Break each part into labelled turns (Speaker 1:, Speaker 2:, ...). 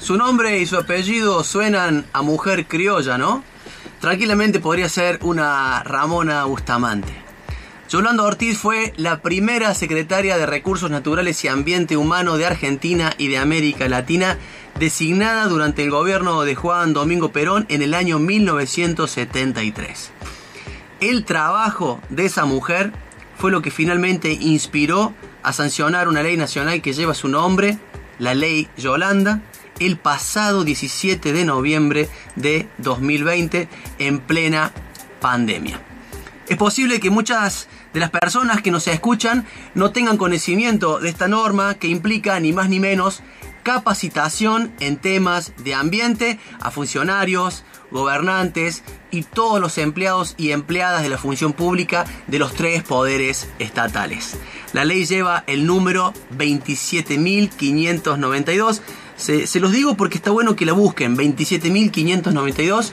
Speaker 1: Su nombre y su apellido suenan a mujer criolla, ¿no? Tranquilamente podría ser una Ramona Bustamante. Yolanda Ortiz fue la primera secretaria de Recursos Naturales y Ambiente Humano de Argentina y de América Latina designada durante el gobierno de Juan Domingo Perón en el año 1973. El trabajo de esa mujer fue lo que finalmente inspiró a sancionar una ley nacional que lleva su nombre, la ley Yolanda, el pasado 17 de noviembre de 2020 en plena pandemia. Es posible que muchas de las personas que nos escuchan no tengan conocimiento de esta norma que implica ni más ni menos capacitación en temas de ambiente a funcionarios, gobernantes y todos los empleados y empleadas de la función pública de los tres poderes estatales. La ley lleva el número 27.592 se, los digo porque está bueno que la busquen. 27.592.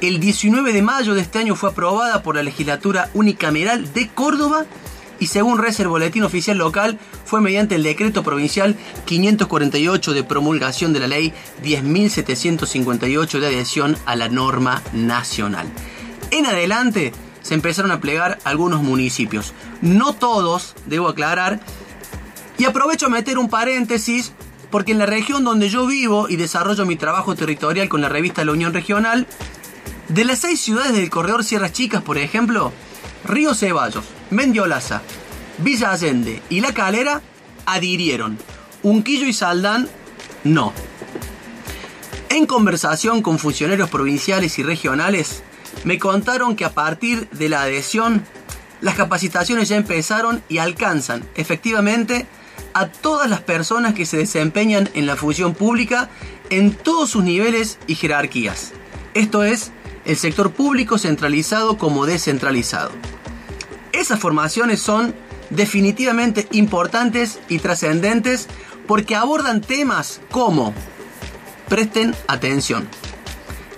Speaker 1: El 19 de mayo de este año fue aprobada por la legislatura unicameral de Córdoba y según reza el boletín oficial local fue mediante el decreto provincial 548 de promulgación de la ley 10.758 de adhesión a la norma nacional. En adelante se empezaron a plegar algunos municipios, no todos, debo aclarar, y aprovecho a meter un paréntesis porque en la región donde yo vivo y desarrollo mi trabajo territorial con la revista La Unión Regional, de las seis ciudades del corredor Sierras Chicas, por ejemplo, Río Ceballos, Mendiolaza, Villa Allende y La Calera adhirieron. Unquillo y Saldán no. En conversación con funcionarios provinciales y regionales, me contaron que a partir de la adhesión, las capacitaciones ya empezaron y alcanzan efectivamente a todas las personas que se desempeñan en la función pública en todos sus niveles y jerarquías. Esto es, el sector público centralizado como descentralizado. Esas formaciones son definitivamente importantes y trascendentes porque abordan temas como, presten atención,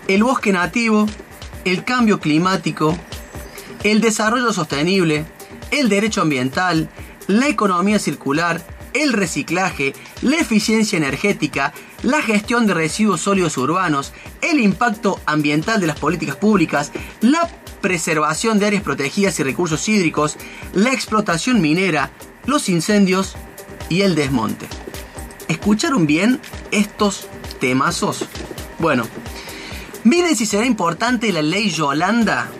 Speaker 1: el bosque nativo, el cambio climático, el desarrollo sostenible, el derecho ambiental, la economía circular, el reciclaje, la eficiencia energética, la gestión de residuos sólidos urbanos, el impacto ambiental de las políticas públicas, la preservación de áreas protegidas y recursos hídricos, la explotación minera, los incendios y el desmonte. ¿Escucharon bien estos temazos? Bueno, miren si será importante la ley Yolanda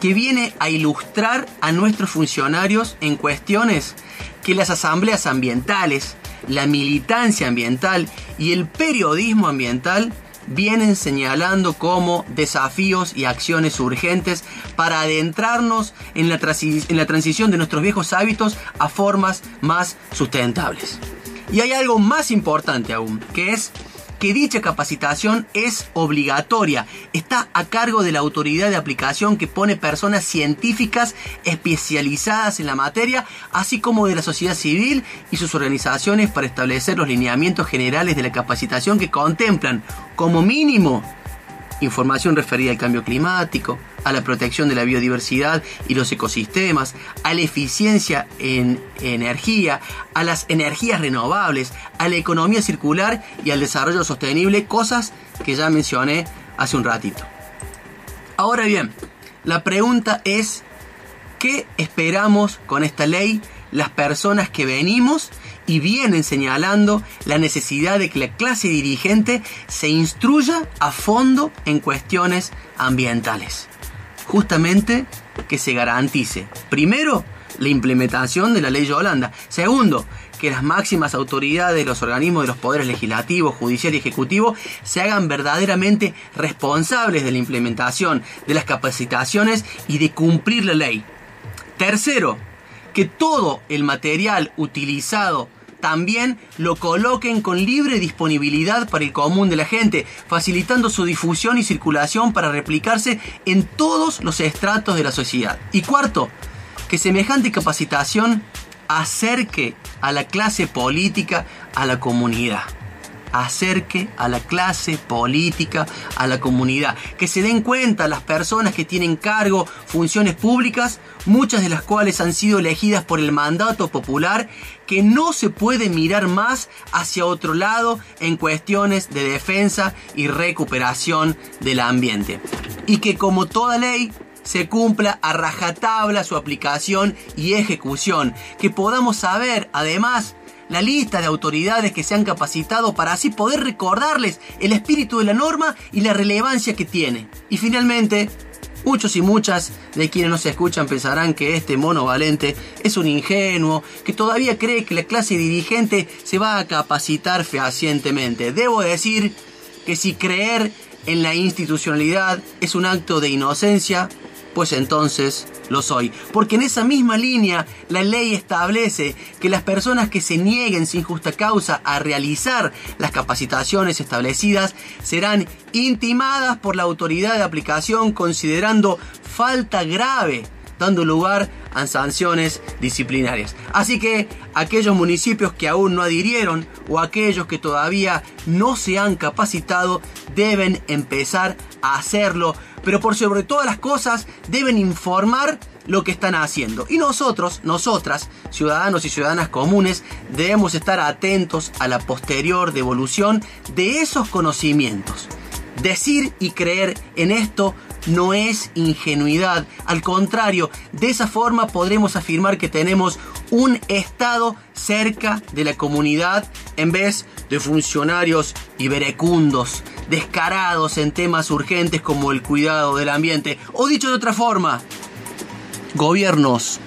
Speaker 1: que viene a ilustrar a nuestros funcionarios en cuestiones que las asambleas ambientales, la militancia ambiental y el periodismo ambiental vienen señalando como desafíos y acciones urgentes para adentrarnos en la, en la, transición de nuestros viejos hábitos a formas más sustentables. Y hay algo más importante aún, que es que dicha capacitación es obligatoria. Está a cargo de la autoridad de aplicación que pone personas científicas especializadas en la materia, así como de la sociedad civil y sus organizaciones para establecer los lineamientos generales de la capacitación que contemplan, como mínimo, información referida al cambio climático, a la protección de la biodiversidad y los ecosistemas, a la eficiencia en energía, a las energías renovables, a la economía circular y al desarrollo sostenible, cosas que ya mencioné hace un ratito. Ahora bien, la pregunta es, ¿qué esperamos con esta ley las personas que venimos y vienen señalando la necesidad de que la clase dirigente se instruya a fondo en cuestiones ambientales. Justamente que se garantice, primero, la implementación de la ley Yolanda. Segundo, que las máximas autoridades de los organismos de los poderes legislativo, judicial y ejecutivo se hagan verdaderamente responsables de la implementación de las capacitaciones y de cumplir la ley. Tercero, que todo el material utilizado también lo coloquen con libre disponibilidad para el común de la gente, facilitando su difusión y circulación para replicarse en todos los estratos de la sociedad. Y cuarto, que semejante capacitación acerque a la clase política a la comunidad acerque a la clase política, a la comunidad, que se den cuenta las personas que tienen cargo, funciones públicas, muchas de las cuales han sido elegidas por el mandato popular, que no se puede mirar más hacia otro lado en cuestiones de defensa y recuperación del ambiente. Y que como toda ley, se cumpla a rajatabla su aplicación y ejecución, que podamos saber además la lista de autoridades que se han capacitado para así poder recordarles el espíritu de la norma y la relevancia que tiene. Y finalmente, Muchos y muchas de quienes nos escuchan pensarán que este mono valente es un ingenuo, que todavía cree que la clase dirigente se va a capacitar fehacientemente. Debo decir que si creer en la institucionalidad es un acto de inocencia, pues entonces lo soy. Porque en esa misma línea la ley establece que las personas que se nieguen sin justa causa a realizar las capacitaciones establecidas serán intimadas por la autoridad de aplicación considerando falta grave dando lugar a sanciones disciplinarias. Así que aquellos municipios que aún no adhirieron o aquellos que todavía no se han capacitado deben empezar a hacerlo, pero por sobre todas las cosas deben informar lo que están haciendo. Y nosotros, nosotras, ciudadanos y ciudadanas comunes, debemos estar atentos a la posterior devolución de esos conocimientos. Decir y creer en esto no es ingenuidad. Al contrario, de esa forma podremos afirmar que tenemos un Estado cerca de la comunidad en vez de funcionarios iberecundos, descarados en temas urgentes como el cuidado del ambiente. O dicho de otra forma, gobiernos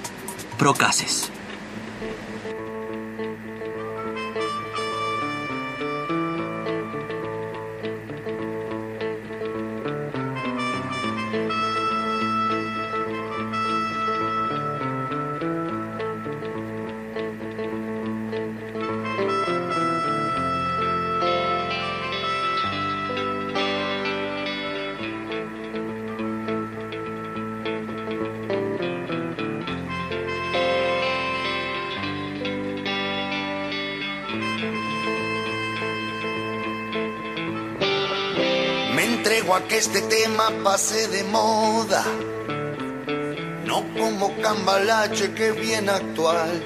Speaker 1: procaces.
Speaker 2: que este tema pase de moda, no como cambalache que bien actual.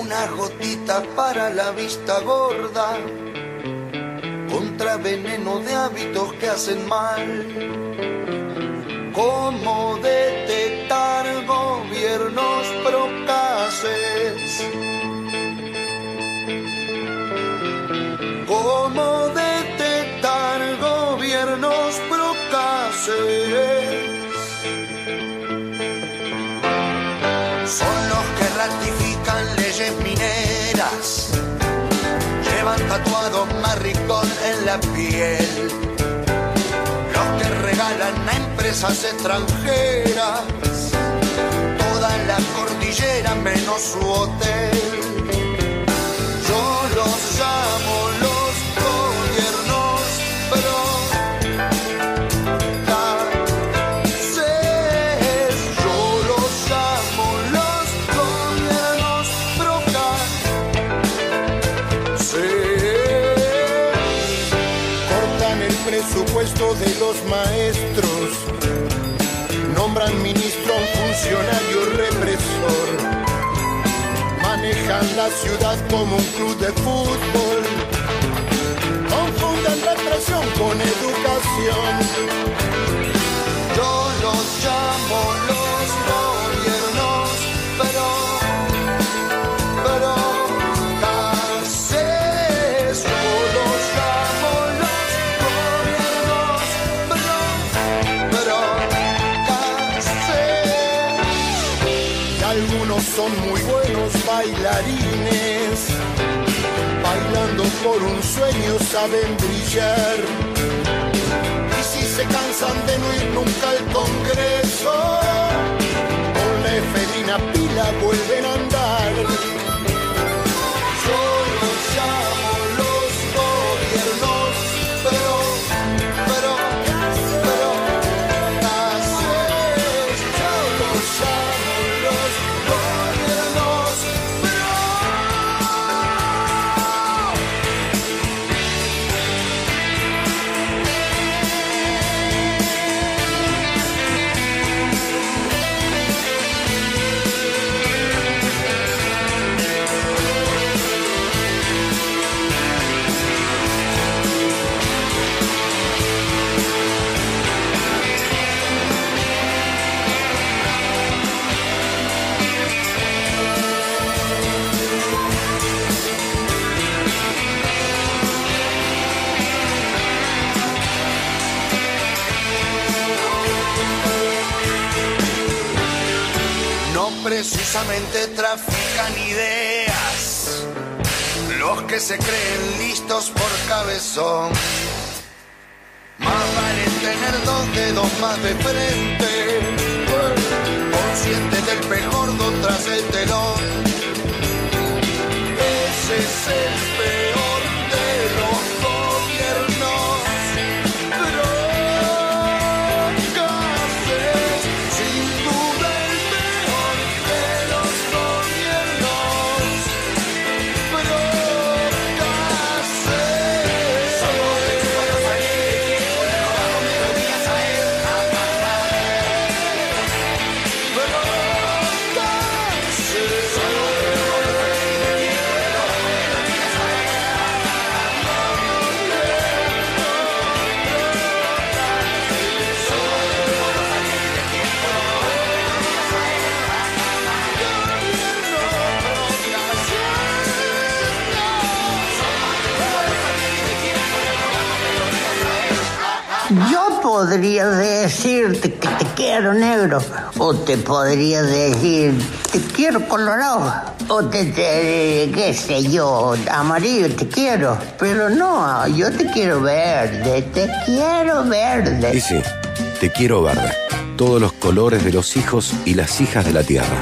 Speaker 2: Una gotita para la vista gorda, contra veneno de hábitos que hacen mal. ¿Cómo detectar gobiernos procaces? Tatuado maricón en la piel. Los que regalan a empresas extranjeras toda la cordillera menos su hotel.
Speaker 3: De los maestros, nombran ministro a un funcionario represor, manejan la ciudad como un club de fútbol, confunden represión con educación. Bailarines, bailando por un sueño saben brillar. Y si se cansan de no ir nunca al Congreso, con la efedrina pila vuelven a
Speaker 2: precisamente trafican ideas. Los que se creen listos por cabezón. Más vale tener dos dedos más de frente. Consciente del pejordo tras el telón. Ese es el
Speaker 4: Yo podría decirte que te quiero negro, o te podría decir te quiero colorado, o te, te qué sé yo, amarillo te quiero, pero no, yo te quiero verde, te quiero verde.
Speaker 5: Y sí, te quiero verde. Todos los colores de los hijos y las hijas de la tierra.